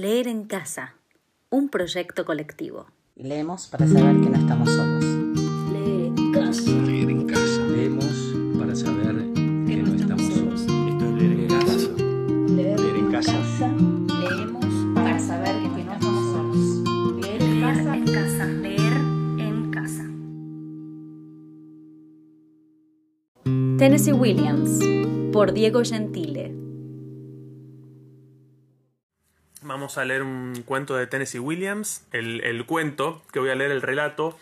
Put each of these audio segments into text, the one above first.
Leer en casa, un proyecto colectivo. Leemos para saber que no estamos solos. Leer en casa. Leer en casa. Leemos para saber que no estamos solos. Esto es leer en casa. Leer en casa. Leemos para saber que no estamos solos. Leer en casa. en casa. Leer en casa. Tennessee Williams, por Diego Gentile. Vamos a leer un cuento de Tennessee Williams. El, el cuento que voy a leer, el relato,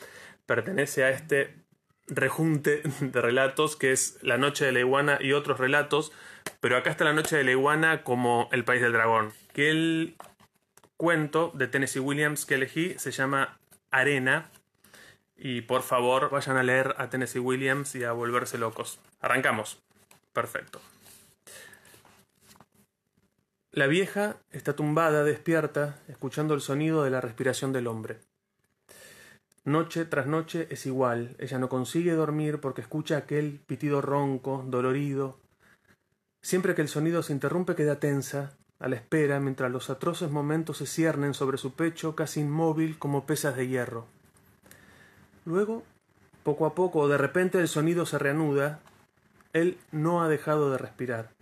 pertenece a este rejunte de relatos que es La Noche de la Iguana y otros relatos, pero acá está La Noche de la Iguana como El País del Dragón. Que el cuento de Tennessee Williams que elegí se llama Arena. Y por favor, vayan a leer a Tennessee Williams y a volverse locos. Arrancamos. Perfecto. La vieja está tumbada, despierta, escuchando el sonido de la respiración del hombre. Noche tras noche es igual, ella no consigue dormir porque escucha aquel pitido ronco, dolorido. Siempre que el sonido se interrumpe queda tensa, a la espera, mientras los atroces momentos se ciernen sobre su pecho casi inmóvil como pesas de hierro. Luego, poco a poco, de repente el sonido se reanuda. Él no ha dejado de respirar.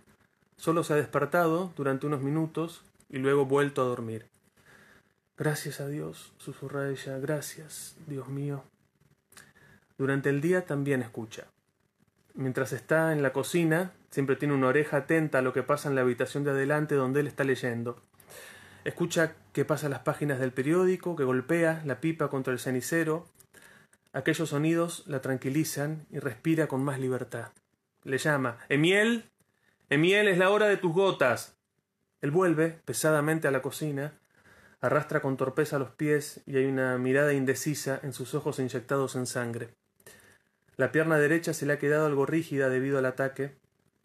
Solo se ha despertado durante unos minutos y luego vuelto a dormir. Gracias a Dios, susurra ella, gracias, Dios mío. Durante el día también escucha. Mientras está en la cocina, siempre tiene una oreja atenta a lo que pasa en la habitación de adelante donde él está leyendo. Escucha que pasa las páginas del periódico, que golpea la pipa contra el cenicero. Aquellos sonidos la tranquilizan y respira con más libertad. Le llama Emiel, Emiel, es la hora de tus gotas. Él vuelve pesadamente a la cocina, arrastra con torpeza los pies y hay una mirada indecisa en sus ojos inyectados en sangre. La pierna derecha se le ha quedado algo rígida debido al ataque.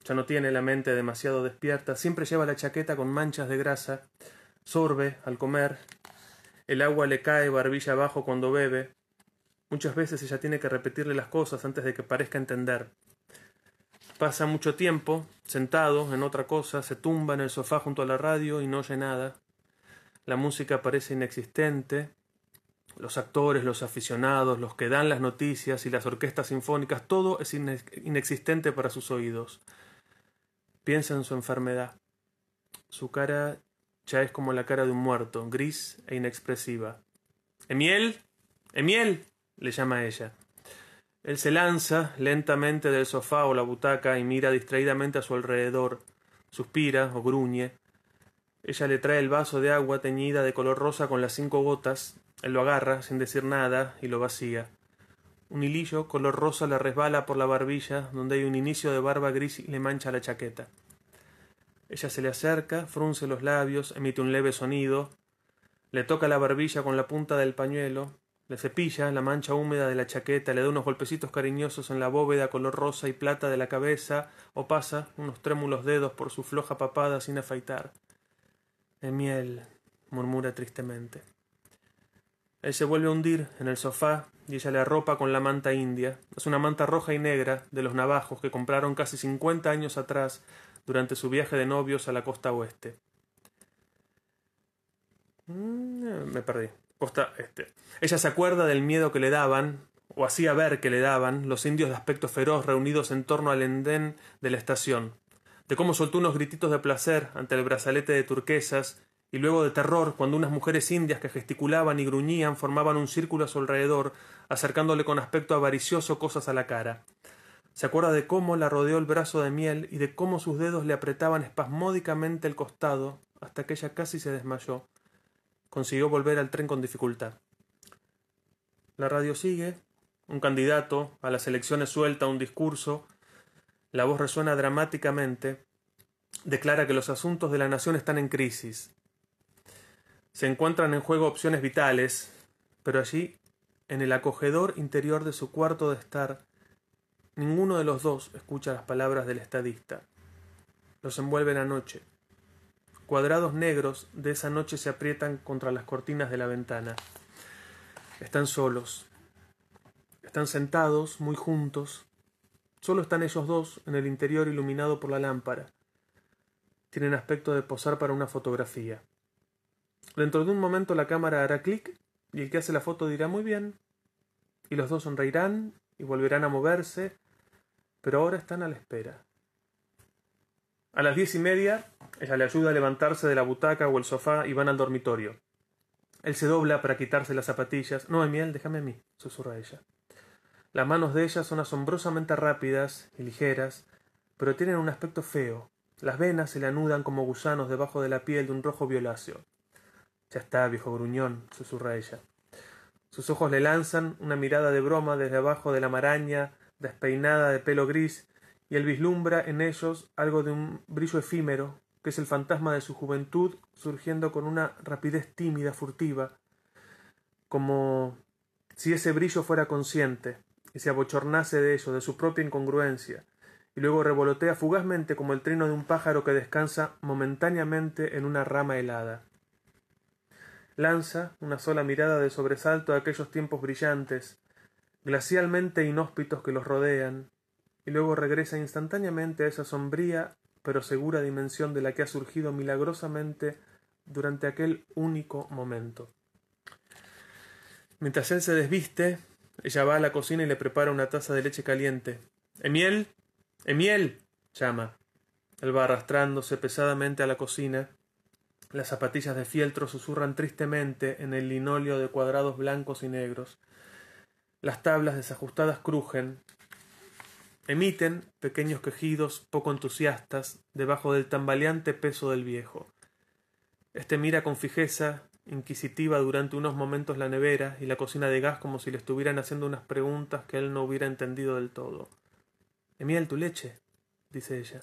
Ya no tiene la mente demasiado despierta, siempre lleva la chaqueta con manchas de grasa, sorbe al comer, el agua le cae barbilla abajo cuando bebe. Muchas veces ella tiene que repetirle las cosas antes de que parezca entender. Pasa mucho tiempo sentado en otra cosa, se tumba en el sofá junto a la radio y no oye nada. La música parece inexistente. Los actores, los aficionados, los que dan las noticias y las orquestas sinfónicas, todo es inexistente para sus oídos. Piensa en su enfermedad. Su cara ya es como la cara de un muerto, gris e inexpresiva. Emiel, Emiel, le llama ella. Él se lanza lentamente del sofá o la butaca y mira distraídamente a su alrededor. Suspira o gruñe. Ella le trae el vaso de agua teñida de color rosa con las cinco gotas. Él lo agarra sin decir nada y lo vacía. Un hilillo color rosa le resbala por la barbilla, donde hay un inicio de barba gris y le mancha la chaqueta. Ella se le acerca, frunce los labios, emite un leve sonido, le toca la barbilla con la punta del pañuelo, le cepilla la mancha húmeda de la chaqueta, le da unos golpecitos cariñosos en la bóveda color rosa y plata de la cabeza, o pasa unos trémulos dedos por su floja papada sin afeitar. Emiel, murmura tristemente. Él se vuelve a hundir en el sofá y ella le arropa con la manta india. Es una manta roja y negra de los navajos que compraron casi cincuenta años atrás durante su viaje de novios a la costa oeste. Mm, me perdí. Costa Este. Ella se acuerda del miedo que le daban, o hacía ver que le daban, los indios de aspecto feroz reunidos en torno al endén de la estación, de cómo soltó unos grititos de placer ante el brazalete de turquesas, y luego de terror cuando unas mujeres indias que gesticulaban y gruñían formaban un círculo a su alrededor, acercándole con aspecto avaricioso cosas a la cara. Se acuerda de cómo la rodeó el brazo de miel y de cómo sus dedos le apretaban espasmódicamente el costado hasta que ella casi se desmayó consiguió volver al tren con dificultad. La radio sigue, un candidato a las elecciones suelta un discurso, la voz resuena dramáticamente, declara que los asuntos de la nación están en crisis. Se encuentran en juego opciones vitales, pero allí, en el acogedor interior de su cuarto de estar, ninguno de los dos escucha las palabras del estadista. Los envuelve la noche cuadrados negros de esa noche se aprietan contra las cortinas de la ventana. Están solos. Están sentados, muy juntos. Solo están ellos dos en el interior iluminado por la lámpara. Tienen aspecto de posar para una fotografía. Dentro de un momento la cámara hará clic y el que hace la foto dirá muy bien. Y los dos sonreirán y volverán a moverse, pero ahora están a la espera. A las diez y media, ella le ayuda a levantarse de la butaca o el sofá y van al dormitorio. Él se dobla para quitarse las zapatillas. No, Emiel, déjame a mí, susurra ella. Las manos de ella son asombrosamente rápidas y ligeras, pero tienen un aspecto feo. Las venas se le anudan como gusanos debajo de la piel de un rojo violáceo. Ya está, viejo gruñón, susurra ella. Sus ojos le lanzan una mirada de broma desde abajo de la maraña despeinada de pelo gris y él vislumbra en ellos algo de un brillo efímero, que es el fantasma de su juventud surgiendo con una rapidez tímida, furtiva, como si ese brillo fuera consciente y se abochornase de ello, de su propia incongruencia, y luego revolotea fugazmente como el trino de un pájaro que descansa momentáneamente en una rama helada. Lanza una sola mirada de sobresalto a aquellos tiempos brillantes, glacialmente inhóspitos que los rodean, y luego regresa instantáneamente a esa sombría pero segura dimensión de la que ha surgido milagrosamente durante aquel único momento. Mientras él se desviste, ella va a la cocina y le prepara una taza de leche caliente. Emiel. Emiel. llama. Él va arrastrándose pesadamente a la cocina. Las zapatillas de fieltro susurran tristemente en el linóleo de cuadrados blancos y negros. Las tablas desajustadas crujen, emiten pequeños quejidos poco entusiastas debajo del tambaleante peso del viejo. Este mira con fijeza inquisitiva durante unos momentos la nevera y la cocina de gas como si le estuvieran haciendo unas preguntas que él no hubiera entendido del todo. Emiel, tu leche, dice ella.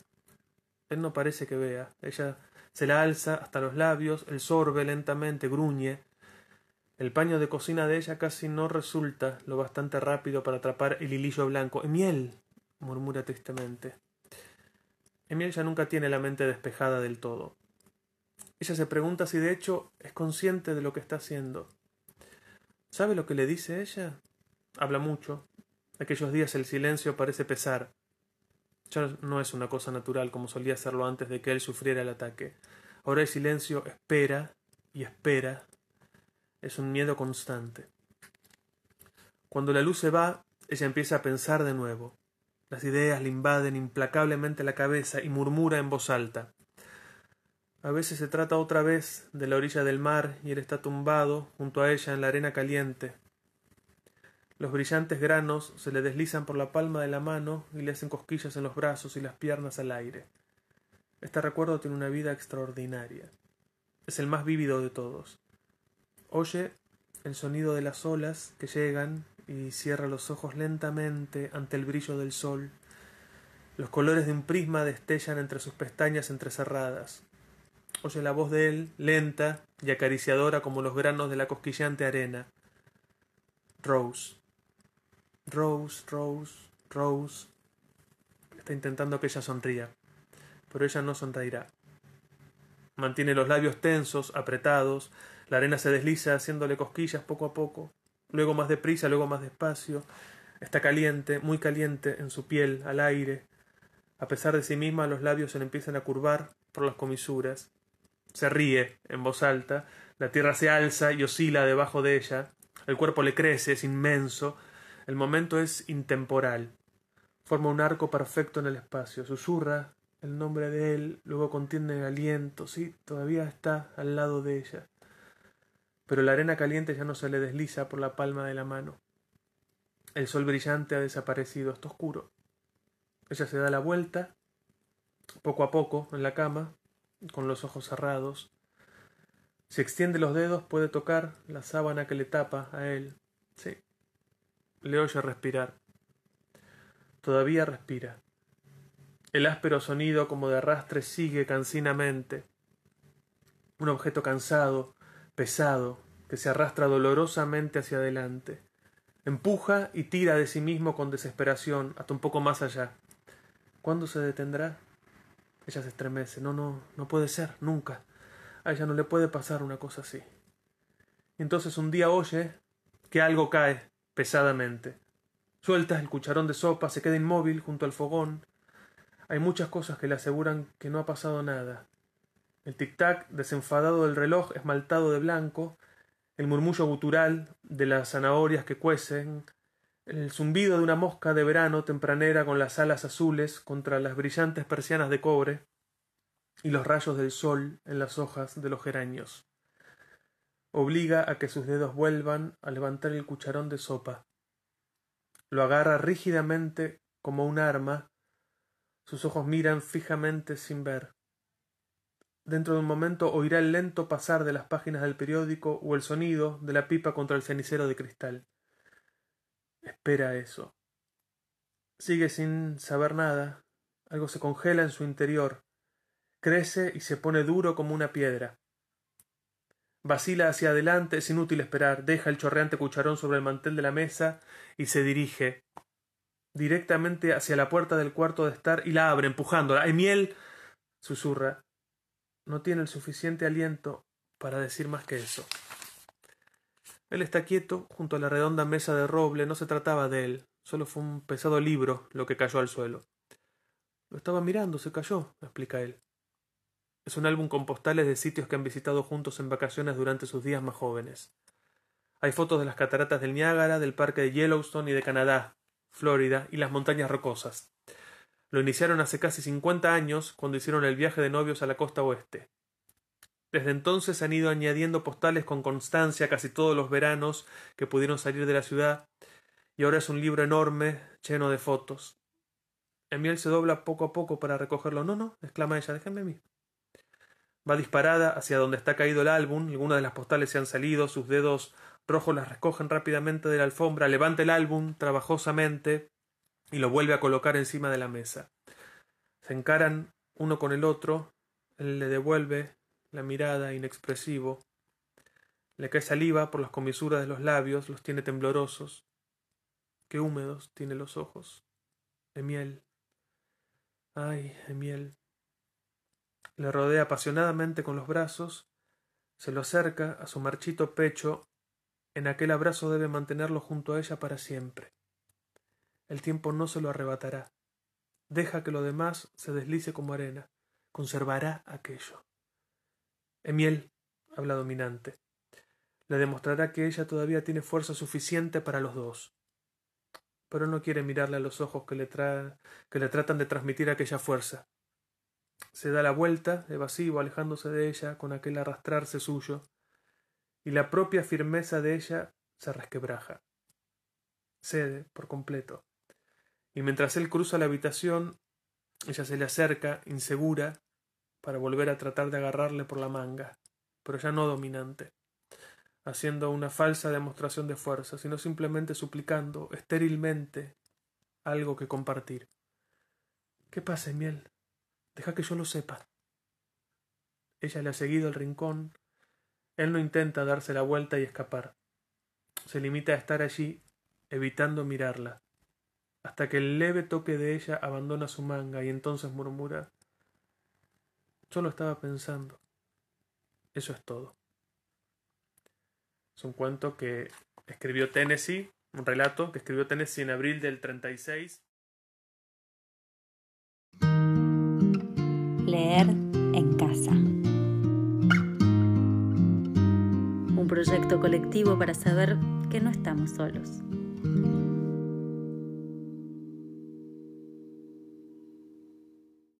Él no parece que vea. Ella se la alza hasta los labios, el sorbe lentamente, gruñe. El paño de cocina de ella casi no resulta lo bastante rápido para atrapar el hilillo blanco. Emiel, murmura tristemente. Emiel ya nunca tiene la mente despejada del todo. Ella se pregunta si de hecho es consciente de lo que está haciendo. ¿Sabe lo que le dice ella? Habla mucho. Aquellos días el silencio parece pesar. Ya no es una cosa natural como solía serlo antes de que él sufriera el ataque. Ahora el silencio espera y espera. Es un miedo constante. Cuando la luz se va, ella empieza a pensar de nuevo. Las ideas le invaden implacablemente la cabeza y murmura en voz alta. A veces se trata otra vez de la orilla del mar y él está tumbado junto a ella en la arena caliente. Los brillantes granos se le deslizan por la palma de la mano y le hacen cosquillas en los brazos y las piernas al aire. Este recuerdo tiene una vida extraordinaria. Es el más vívido de todos. Oye el sonido de las olas que llegan y cierra los ojos lentamente ante el brillo del sol. Los colores de un prisma destellan entre sus pestañas entrecerradas. Oye la voz de él, lenta y acariciadora como los granos de la cosquillante arena. Rose. Rose, Rose, Rose. Está intentando que ella sonría, pero ella no sonreirá. Mantiene los labios tensos, apretados, la arena se desliza haciéndole cosquillas poco a poco luego más deprisa, luego más despacio. Está caliente, muy caliente en su piel, al aire. A pesar de sí misma, los labios se le empiezan a curvar por las comisuras. Se ríe en voz alta, la tierra se alza y oscila debajo de ella. El cuerpo le crece, es inmenso. El momento es intemporal. Forma un arco perfecto en el espacio. Susurra el nombre de él, luego contiene el aliento. Sí, todavía está al lado de ella pero la arena caliente ya no se le desliza por la palma de la mano. El sol brillante ha desaparecido, está oscuro. Ella se da la vuelta, poco a poco, en la cama, con los ojos cerrados. Si extiende los dedos puede tocar la sábana que le tapa a él. Sí. Le oye respirar. Todavía respira. El áspero sonido como de arrastre sigue cansinamente. Un objeto cansado, pesado, que se arrastra dolorosamente hacia adelante. Empuja y tira de sí mismo con desesperación, hasta un poco más allá. ¿Cuándo se detendrá? Ella se estremece. No, no, no puede ser, nunca. A ella no le puede pasar una cosa así. entonces un día oye que algo cae pesadamente. Suelta el cucharón de sopa, se queda inmóvil junto al fogón. Hay muchas cosas que le aseguran que no ha pasado nada. El tic-tac desenfadado del reloj esmaltado de blanco, el murmullo gutural de las zanahorias que cuecen, el zumbido de una mosca de verano tempranera con las alas azules contra las brillantes persianas de cobre y los rayos del sol en las hojas de los geranios. Obliga a que sus dedos vuelvan a levantar el cucharón de sopa. Lo agarra rígidamente como un arma. Sus ojos miran fijamente sin ver. Dentro de un momento oirá el lento pasar de las páginas del periódico o el sonido de la pipa contra el cenicero de cristal. Espera eso. Sigue sin saber nada. Algo se congela en su interior. Crece y se pone duro como una piedra. Vacila hacia adelante, es inútil esperar, deja el chorreante cucharón sobre el mantel de la mesa y se dirige directamente hacia la puerta del cuarto de estar y la abre, empujándola. Emiel susurra. No tiene el suficiente aliento para decir más que eso. Él está quieto junto a la redonda mesa de roble. No se trataba de él. Solo fue un pesado libro lo que cayó al suelo. Lo estaba mirando, se cayó, explica él. Es un álbum con postales de sitios que han visitado juntos en vacaciones durante sus días más jóvenes. Hay fotos de las cataratas del Niágara, del parque de Yellowstone y de Canadá, Florida y las montañas rocosas. Lo iniciaron hace casi cincuenta años, cuando hicieron el viaje de novios a la costa oeste. Desde entonces han ido añadiendo postales con constancia casi todos los veranos que pudieron salir de la ciudad, y ahora es un libro enorme, lleno de fotos. Emiel se dobla poco a poco para recogerlo. No, no, exclama ella, déjenme a mí. Va disparada hacia donde está caído el álbum, algunas de las postales se han salido, sus dedos rojos las recogen rápidamente de la alfombra, levanta el álbum trabajosamente y lo vuelve a colocar encima de la mesa. Se encaran uno con el otro, él le devuelve la mirada inexpresivo. Le cae saliva por las comisuras de los labios, los tiene temblorosos. Qué húmedos tiene los ojos. Emiel. Ay, Emiel. Le rodea apasionadamente con los brazos, se lo acerca a su marchito pecho. En aquel abrazo debe mantenerlo junto a ella para siempre. El tiempo no se lo arrebatará. Deja que lo demás se deslice como arena. Conservará aquello. Emiel, habla dominante, le demostrará que ella todavía tiene fuerza suficiente para los dos. Pero no quiere mirarle a los ojos que le, que le tratan de transmitir aquella fuerza. Se da la vuelta, evasivo, alejándose de ella con aquel arrastrarse suyo, y la propia firmeza de ella se resquebraja. Cede por completo. Y mientras él cruza la habitación, ella se le acerca, insegura, para volver a tratar de agarrarle por la manga, pero ya no dominante, haciendo una falsa demostración de fuerza, sino simplemente suplicando estérilmente algo que compartir. ¿Qué pasa, Miel? Deja que yo lo sepa. Ella le ha seguido el rincón. Él no intenta darse la vuelta y escapar. Se limita a estar allí, evitando mirarla, hasta que el leve toque de ella abandona su manga y entonces murmura Solo estaba pensando. Eso es todo. Es un cuento que escribió Tennessee, un relato que escribió Tennessee en abril del 36. Leer en casa. Un proyecto colectivo para saber que no estamos solos.